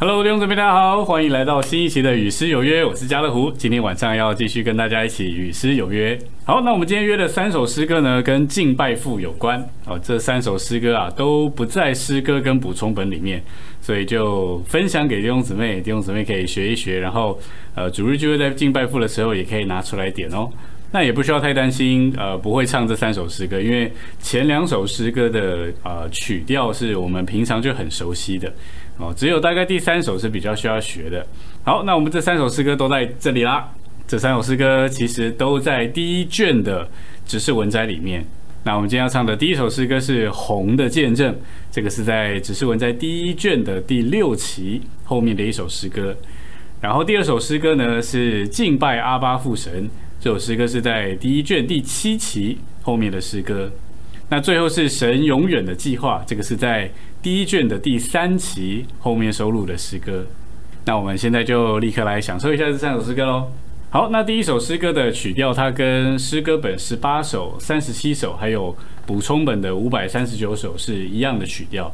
Hello，弟兄姊妹，大家好，欢迎来到新一期的《与诗有约》，我是家乐福。今天晚上要继续跟大家一起与诗有约。好，那我们今天约的三首诗歌呢，跟敬拜父有关。哦，这三首诗歌啊，都不在诗歌跟补充本里面，所以就分享给弟兄姊妹，弟兄姊妹可以学一学。然后，呃，主日就会在敬拜父的时候，也可以拿出来点哦。那也不需要太担心，呃，不会唱这三首诗歌，因为前两首诗歌的呃曲调是我们平常就很熟悉的。哦，只有大概第三首是比较需要学的。好，那我们这三首诗歌都在这里啦。这三首诗歌其实都在第一卷的指示文摘里面。那我们今天要唱的第一首诗歌是《红的见证》，这个是在指示文摘第一卷的第六期后面的一首诗歌。然后第二首诗歌呢是《敬拜阿巴父神》，这首诗歌是在第一卷第七期后面的诗歌。那最后是神永远的计划，这个是在第一卷的第三期后面收录的诗歌。那我们现在就立刻来享受一下这三首诗歌喽。好，那第一首诗歌的曲调，它跟诗歌本十八首、三十七首，还有补充本的五百三十九首是一样的曲调。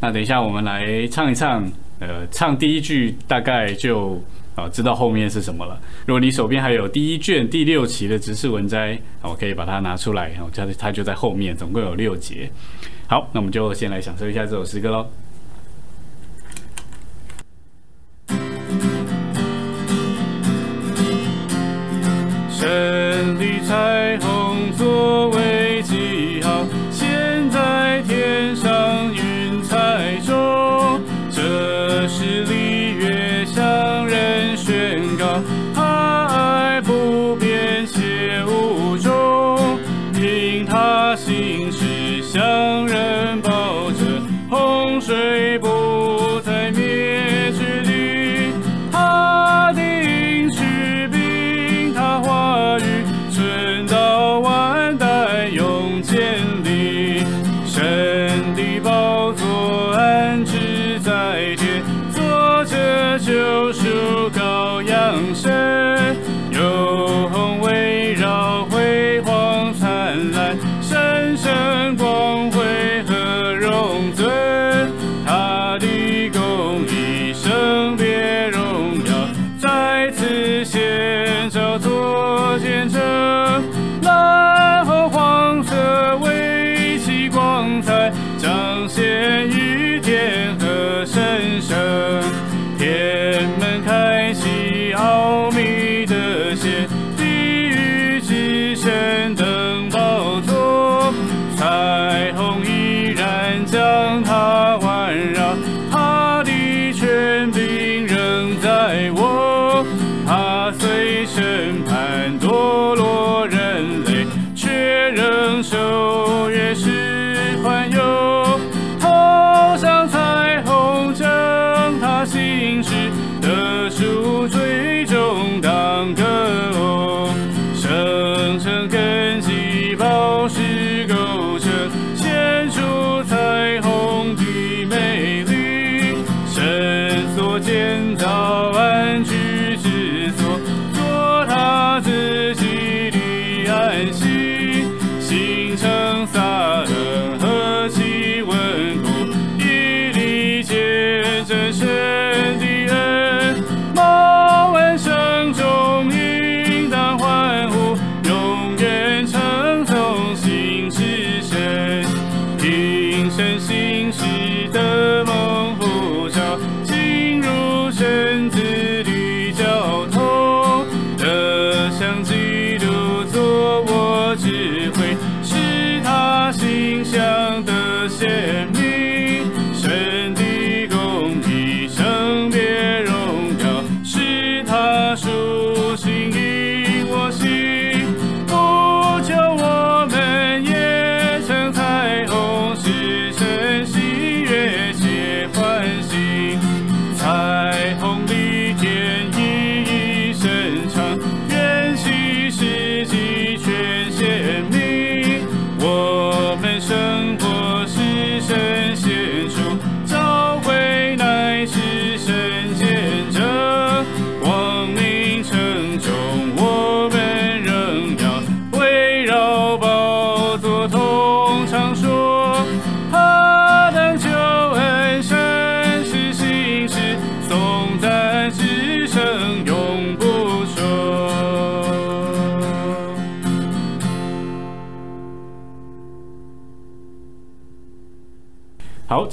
那等一下我们来唱一唱，呃，唱第一句大概就。啊，知道后面是什么了。如果你手边还有第一卷第六期的直视文摘，我可以把它拿出来，然后它它就在后面，总共有六节。好，那我们就先来享受一下这首诗歌喽。神的彩虹作为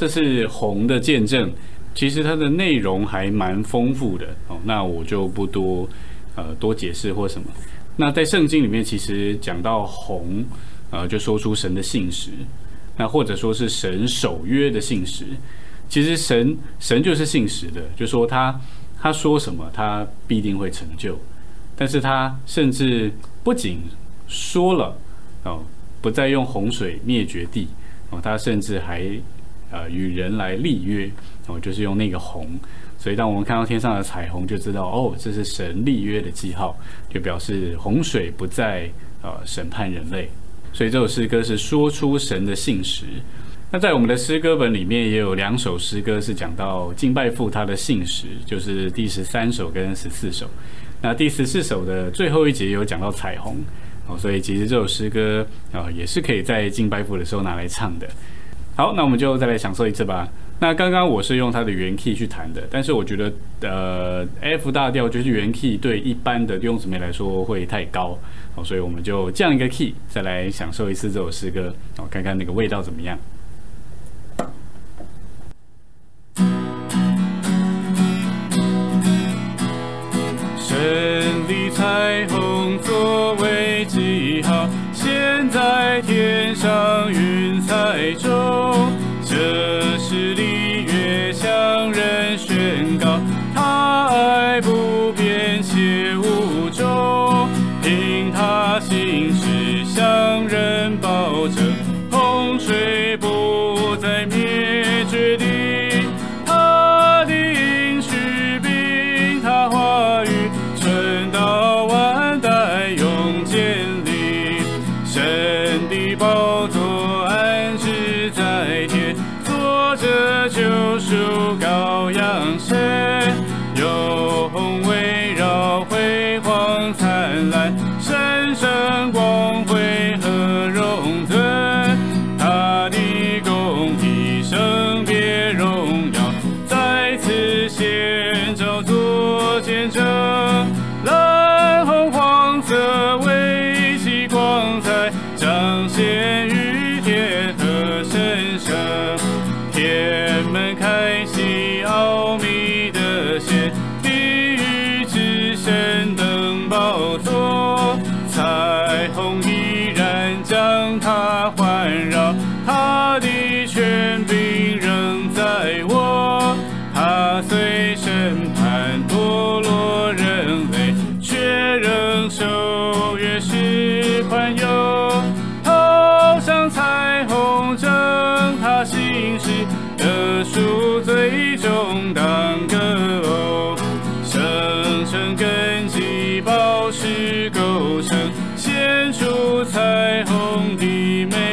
这是红的见证，其实它的内容还蛮丰富的哦。那我就不多呃多解释或什么。那在圣经里面，其实讲到红，呃，就说出神的信实，那或者说是神守约的信实。其实神神就是信实的，就说他他说什么，他必定会成就。但是他甚至不仅说了哦，不再用洪水灭绝地哦，他甚至还呃与人来立约哦，就是用那个红。所以当我们看到天上的彩虹，就知道哦，这是神立约的记号，就表示洪水不再呃审判人类。所以这首诗歌是说出神的信实。那在我们的诗歌本里面也有两首诗歌是讲到敬拜父他的信实，就是第十三首跟十四首。那第十四首的最后一节有讲到彩虹哦，所以其实这首诗歌啊也是可以在敬拜父的时候拿来唱的。好，那我们就再来享受一次吧。那刚刚我是用它的原 key 去弹的，但是我觉得呃 F 大调就是原 key 对一般的弟兄姊妹来说会太高，哦，所以我们就降一个 key 再来享受一次这首诗歌，哦，看看那个味道怎么样。红的美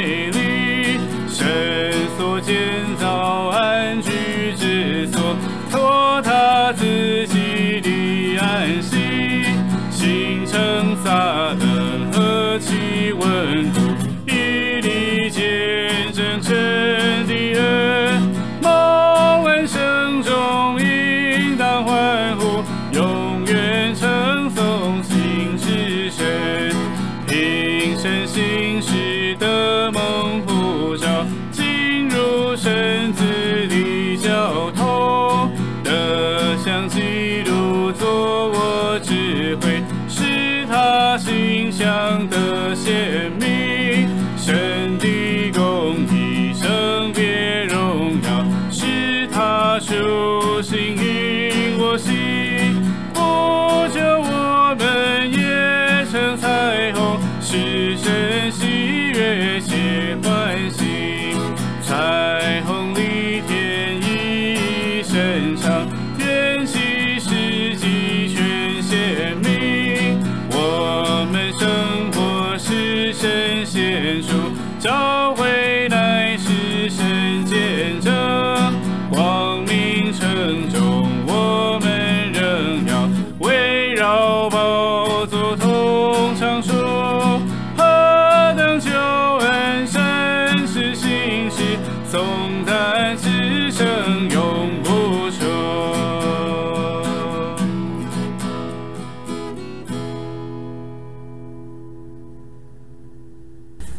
神喜悦写欢喜。彩虹里天意深长，天启世纪全显明。我们生活是神显出，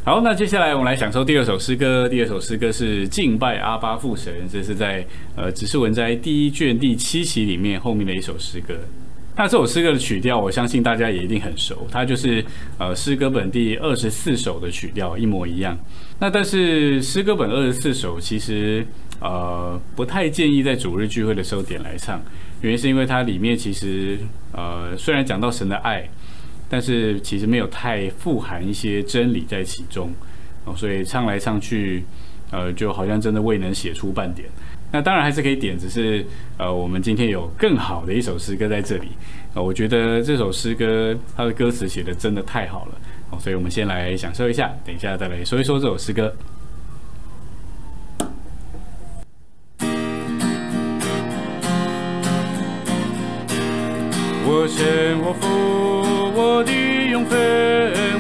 好，那接下来我们来享受第二首诗歌。第二首诗歌是敬拜阿巴父神，这是在呃《指示文摘》第一卷第七期里面后面的一首诗歌。那这首诗歌的曲调，我相信大家也一定很熟，它就是呃诗歌本第二十四首的曲调一模一样。那但是诗歌本二十四首其实呃不太建议在主日聚会的时候点来唱，原因是因为它里面其实呃虽然讲到神的爱。但是其实没有太富含一些真理在其中，哦，所以唱来唱去，呃，就好像真的未能写出半点。那当然还是可以点，只是呃，我们今天有更好的一首诗歌在这里，呃，我觉得这首诗歌它的歌词写的真的太好了，哦，所以我们先来享受一下，等一下再来说一说这首诗歌。我生我福。我的永分，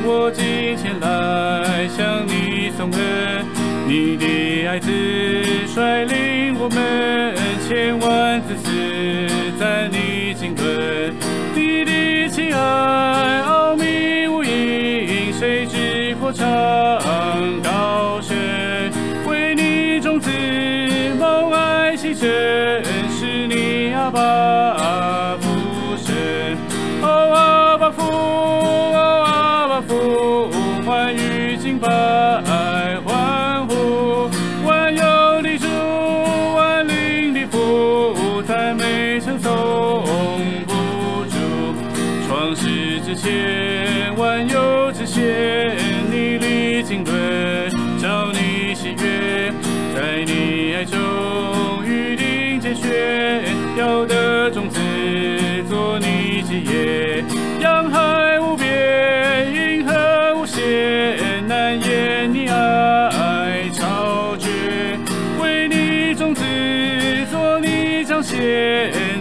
我今天来向你送恩。你的爱子率领我们千万子嗣在你经纶。你的情爱奥秘无垠，谁知破长高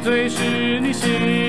最是你心。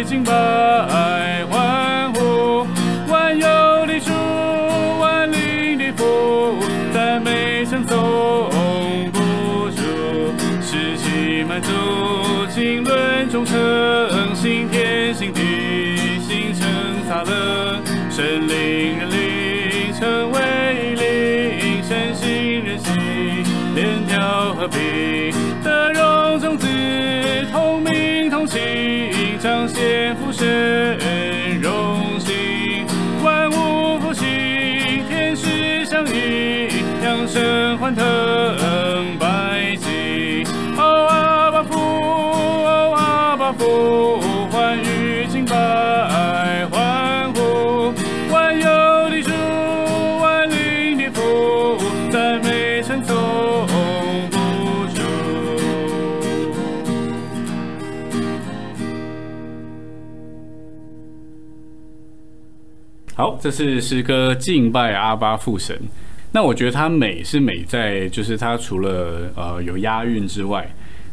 已经把爱彰显福神荣幸，万物复兴，天使相应，扬声欢腾百姓，哦阿爸父。欢愉敬拜，欢呼，万有的主，万灵的父，赞美好，这是诗歌敬拜阿巴父神。那我觉得它美是美在，就是它除了呃有押韵之外。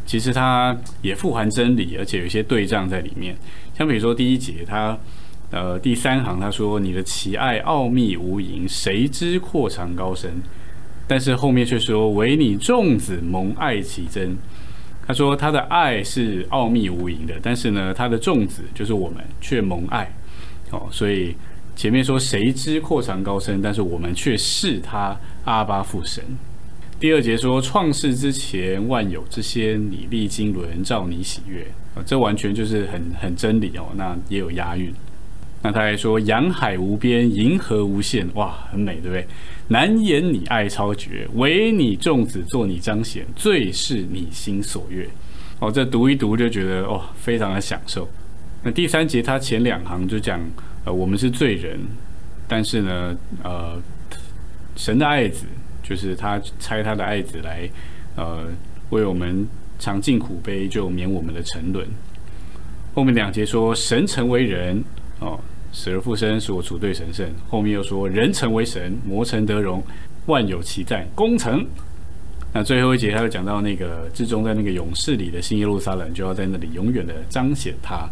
其实它也富含真理，而且有一些对仗在里面。像比如说第一节，它呃第三行他说：“你的奇爱奥秘无垠，谁知阔长高深？”但是后面却说：“唯你众子蒙爱其真。”他说他的爱是奥秘无垠的，但是呢，他的众子就是我们却蒙爱。哦，所以前面说谁知阔长高深，但是我们却视他阿巴父神。第二节说创世之前万有之先，你历经纶，照你喜悦啊，这完全就是很很真理哦。那也有押韵。那他还说洋海无边，银河无限，哇，很美，对不对？难言你爱超绝，唯你众子做你彰显，最是你心所悦。哦，这读一读就觉得哦，非常的享受。那第三节他前两行就讲，呃，我们是罪人，但是呢，呃，神的爱子就是他差他的爱子来，呃，为我们尝尽苦悲，就免我们的沉沦。后面两节说神成为人，哦，死而复生，使我主对神圣。后面又说人成为神，魔成得荣，万有其在，功成。那最后一节他又讲到那个至终在那个勇士里的新耶路撒冷，就要在那里永远的彰显他。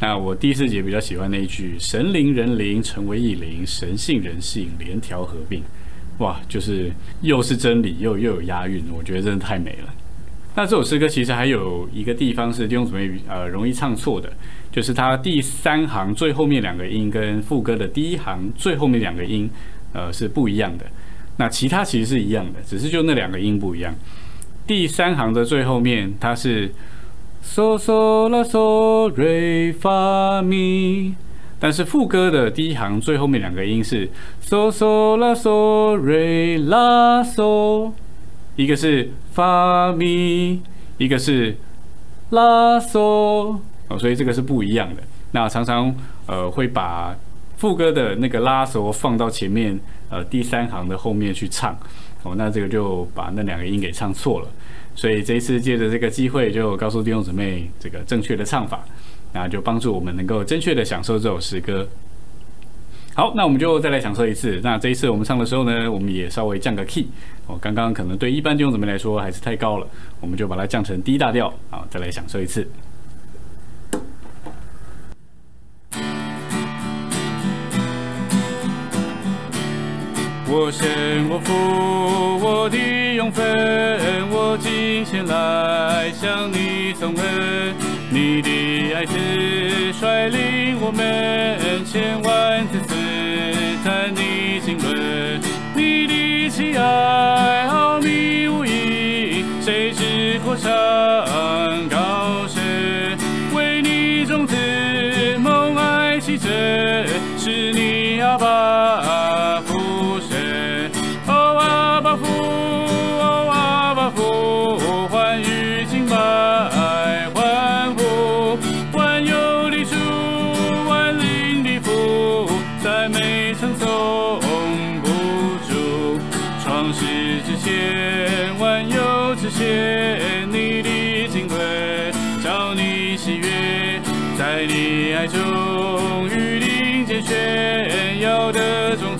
那我第四节比较喜欢那一句：神灵人灵成为一灵，神性人性连调合并。哇，就是又是真理，又又有押韵，我觉得真的太美了。那这首诗歌其实还有一个地方是弟兄姊妹呃容易唱错的，就是它第三行最后面两个音跟副歌的第一行最后面两个音呃是不一样的。那其他其实是一样的，只是就那两个音不一样。第三行的最后面，它是嗦嗦啦嗦瑞发咪，但是副歌的第一行最后面两个音是嗦嗦啦嗦瑞拉嗦，一个是发咪，一个是拉嗦哦，所以这个是不一样的。那常常呃会把副歌的那个拉嗦放到前面。呃，第三行的后面去唱，哦，那这个就把那两个音给唱错了，所以这一次借着这个机会，就告诉弟兄姊妹这个正确的唱法，那就帮助我们能够正确的享受这首诗歌。好，那我们就再来享受一次。那这一次我们唱的时候呢，我们也稍微降个 key，哦，刚刚可能对一般弟兄姊妹来说还是太高了，我们就把它降成 D 大调，啊，再来享受一次。我生我福，我的用分，我今先来向你送恩。你的爱子率领我们千万次次赞你经纶，你的慈爱奥秘无垠，谁知过山高深？为你种子梦爱起真，是你阿爸。千万有这些你的金贵，照你喜悦，在你爱中，雨林间炫耀的钟。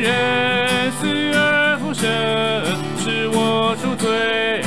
人死而复生是我赎罪。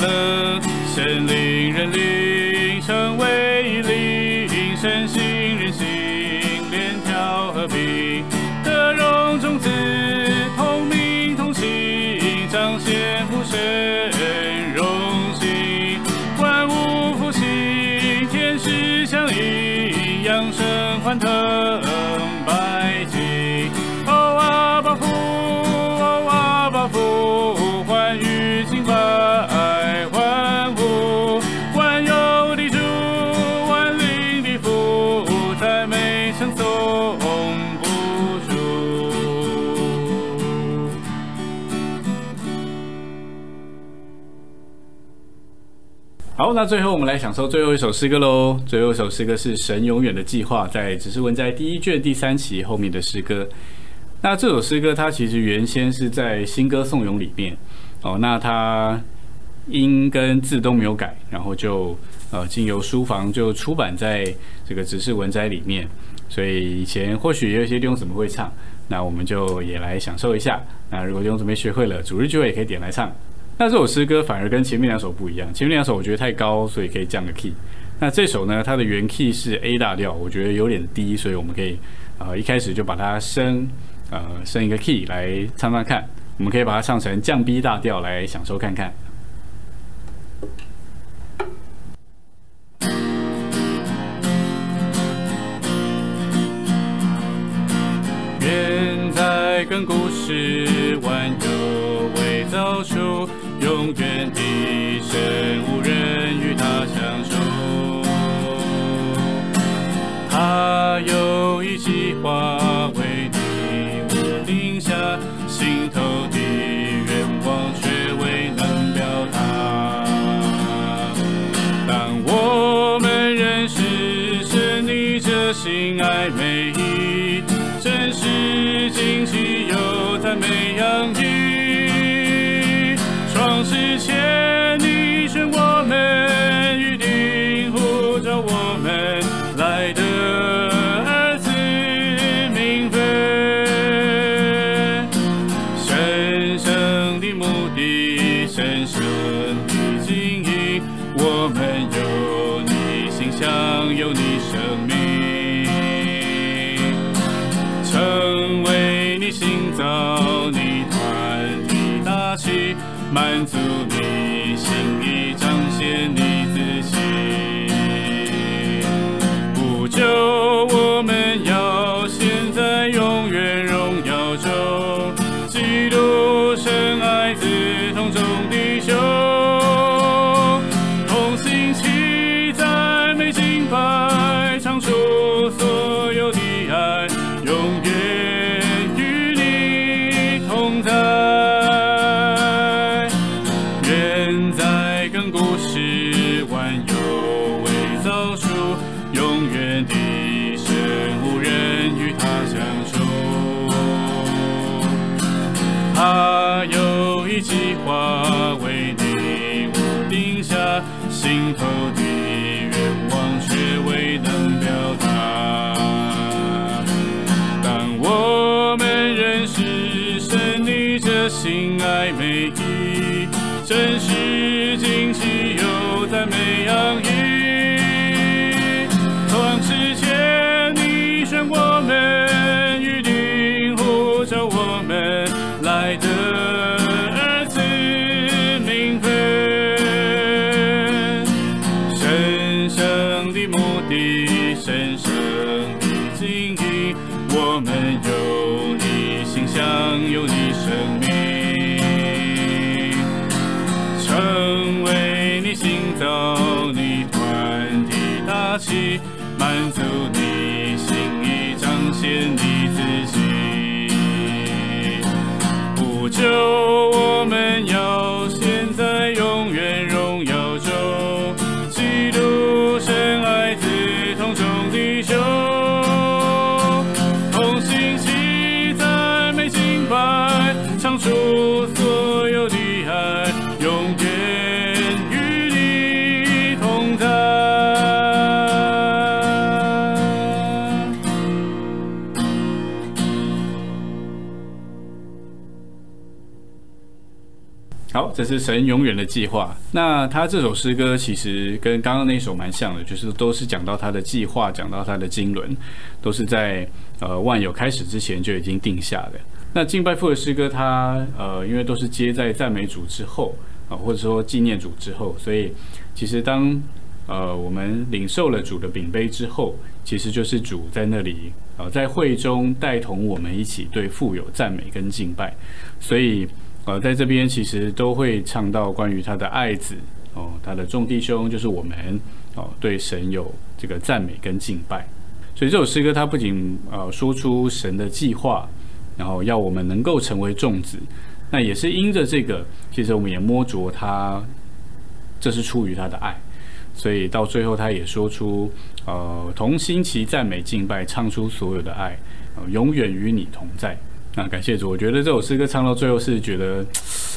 神灵人灵成为一灵，神性人心连条合并，德荣种子同名同姓，彰显父神荣幸，万物复兴，天使相应，扬声欢腾。那最后我们来享受最后一首诗歌喽。最后一首诗歌是《神永远的计划》，在只是文在第一卷第三期后面的诗歌。那这首诗歌它其实原先是在新歌颂咏里面哦，那它音跟字都没有改，然后就呃经由书房就出版在这个只是文摘里面。所以以前或许也有一些弟兄姊妹会唱，那我们就也来享受一下。那如果弟兄姊妹学会了，主日聚会也可以点来唱。那这首诗歌反而跟前面两首不一样，前面两首我觉得太高，所以可以降个 key。那这首呢，它的原 key 是 A 大调，我觉得有点低，所以我们可以呃一开始就把它升呃升一个 key 来唱唱看。我们可以把它唱成降 B 大调来享受看看。愿在跟故事万有未造出。永远的神，无人与他相守。他有一计划为你我定下，心头的愿望却未能表达。当我们认识神，你这心爱美意，不好，这是神永远的计划。那他这首诗歌其实跟刚刚那首蛮像的，就是都是讲到他的计划，讲到他的经纶，都是在呃万有开始之前就已经定下的。那敬拜父的诗歌，它呃因为都是接在赞美主之后啊，或者说纪念主之后，所以其实当呃我们领受了主的饼杯之后，其实就是主在那里呃在会中带同我们一起对富有赞美跟敬拜，所以。呃，在这边其实都会唱到关于他的爱子哦，他的众弟兄就是我们哦，对神有这个赞美跟敬拜。所以这首诗歌它不仅呃说出神的计划，然后要我们能够成为众子，那也是因着这个，其实我们也摸着他，这是出于他的爱。所以到最后他也说出，呃，同心齐赞美敬拜，唱出所有的爱，永远与你同在。啊感谢主，我觉得这首诗歌唱到最后是觉得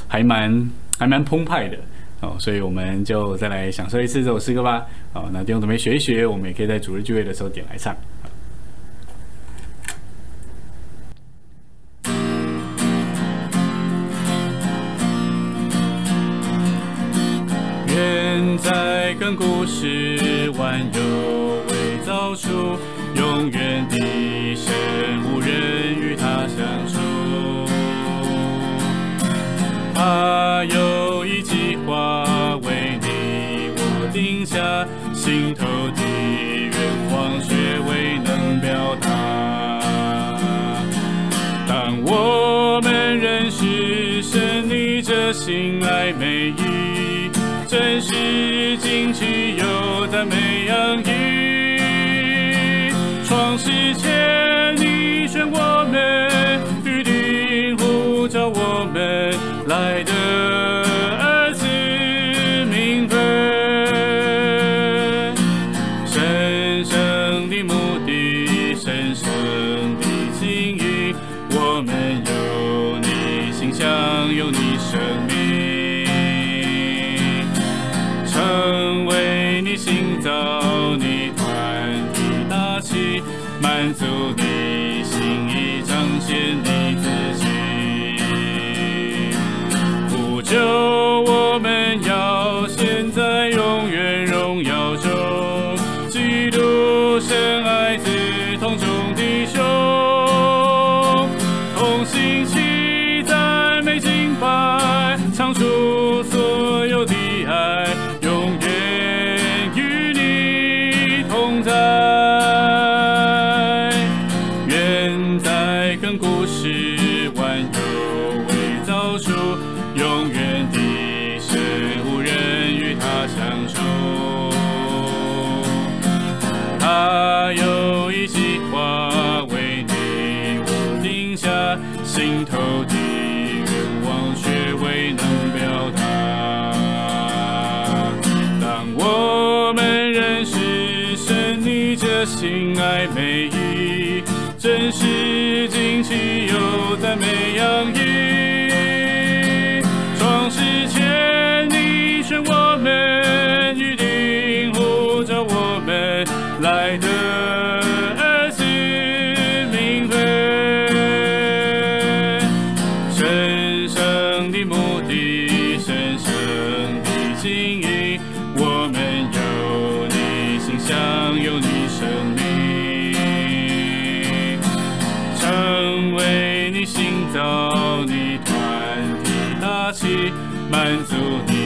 还蛮还蛮澎湃的哦，所以我们就再来享受一次这首诗歌吧。哦，那弟兄姊妹学一学，我们也可以在主日聚会的时候点来唱。世界你选我们，这心爱美意，真实惊奇又赞美洋溢。创世前你选我们，预定呼召我们来的儿子名分。神圣的目的，满足你。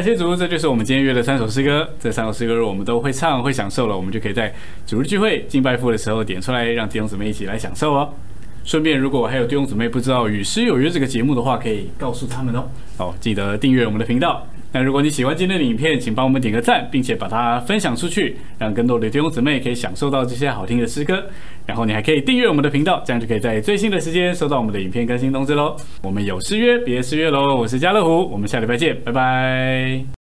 感谢主，这就是我们今天约的三首诗歌。这三首诗歌我们都会唱、会享受了，我们就可以在主日聚会敬拜父的时候点出来，让弟兄姊妹一起来享受哦。顺便，如果还有弟兄姊妹不知道《与诗有约》这个节目的话，可以告诉他们哦。好，记得订阅我们的频道。那如果你喜欢今天的影片，请帮我们点个赞，并且把它分享出去，让更多的弟兄姊妹可以享受到这些好听的诗歌。然后你还可以订阅我们的频道，这样就可以在最新的时间收到我们的影片更新通知喽。我们有诗约，别失约喽！我是家乐虎，我们下礼拜见，拜拜。